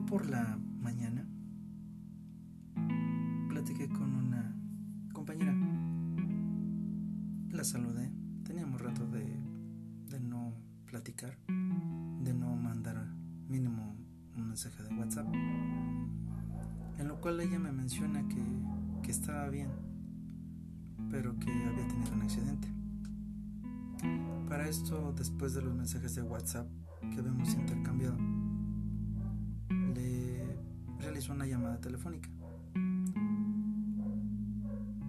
por la mañana platiqué con una compañera. La saludé. Teníamos rato de, de no platicar, de no mandar mínimo un mensaje de WhatsApp. En lo cual ella me menciona que, que estaba bien, pero que había tenido un accidente. Para esto, después de los mensajes de WhatsApp que habíamos intercambiado, realizó una llamada telefónica.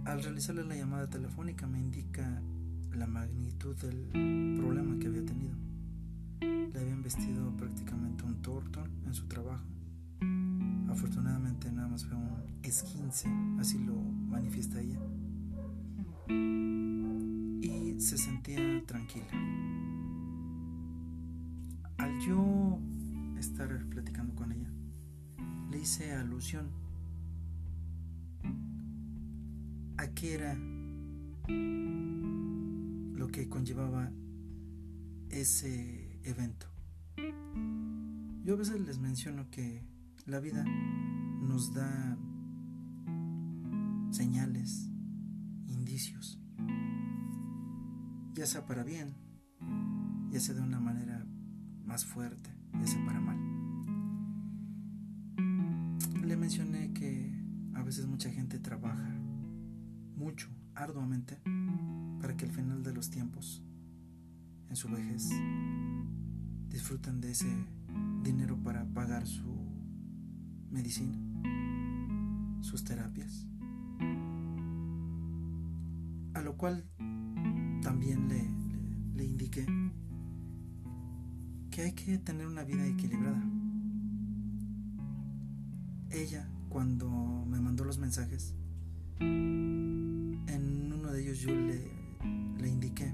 Al realizarle la llamada telefónica me indica la magnitud del problema que había tenido. Le habían vestido prácticamente un tortón en su trabajo. Afortunadamente nada más fue un esquince, así lo manifiesta ella. Y se sentía tranquila. Al yo estar platicando con ella, le hice alusión a qué era lo que conllevaba ese evento. Yo a veces les menciono que la vida nos da señales, indicios, ya sea para bien, ya sea de una manera más fuerte, ya sea para mal. Mencioné que a veces mucha gente trabaja mucho, arduamente, para que al final de los tiempos, en su vejez, disfruten de ese dinero para pagar su medicina, sus terapias. A lo cual también le, le, le indiqué que hay que tener una vida equilibrada. Ella, cuando me mandó los mensajes, en uno de ellos yo le, le indiqué,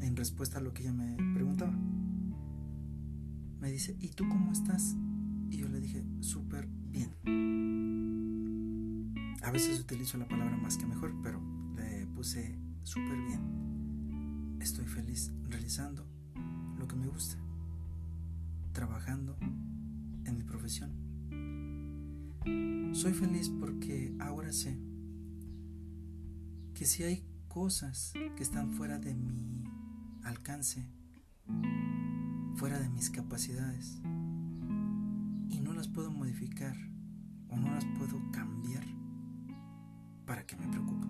en respuesta a lo que ella me preguntaba, me dice, ¿y tú cómo estás? Y yo le dije, súper bien. A veces utilizo la palabra más que mejor, pero le puse súper bien. Estoy feliz realizando lo que me gusta, trabajando en mi profesión. Soy feliz porque ahora sé que si hay cosas que están fuera de mi alcance, fuera de mis capacidades, y no las puedo modificar o no las puedo cambiar, ¿para qué me preocupo?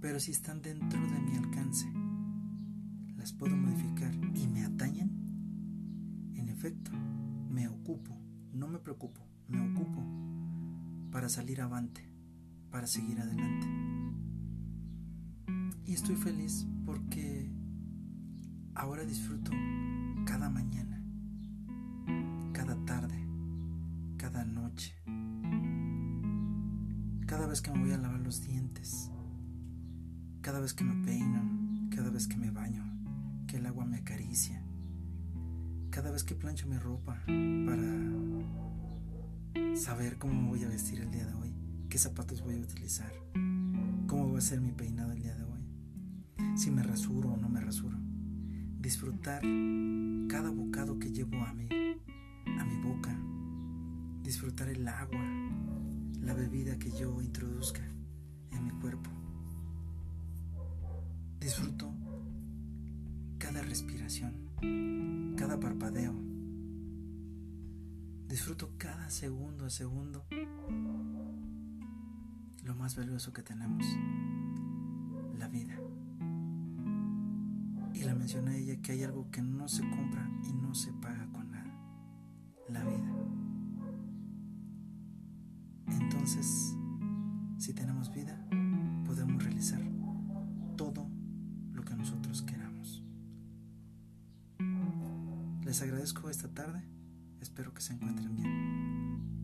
Pero si están dentro de mi alcance, las puedo modificar y me atañen, en efecto, me ocupo, no me preocupo, me ocupo para salir avante, para seguir adelante. Y estoy feliz porque ahora disfruto cada mañana, cada tarde, cada noche, cada vez que me voy a lavar los dientes, cada vez que me peino, cada vez que me baño, que el agua me acaricia, cada vez que plancho mi ropa para saber cómo voy a vestir el día de hoy, qué zapatos voy a utilizar, cómo va a ser mi peinado el día de hoy, si me rasuro o no me rasuro. Disfrutar cada bocado que llevo a mi, a mi boca, disfrutar el agua, la bebida que yo introduzca en mi cuerpo. Disfruto cada respiración, cada parpadeo. Disfruto cada segundo a segundo lo más valioso que tenemos, la vida. Y mencioné a ella que hay algo que no se compra y no se paga con nada, la vida. Entonces, si tenemos vida, podemos realizar todo lo que nosotros queramos. Les agradezco esta tarde, espero que se encuentren bien.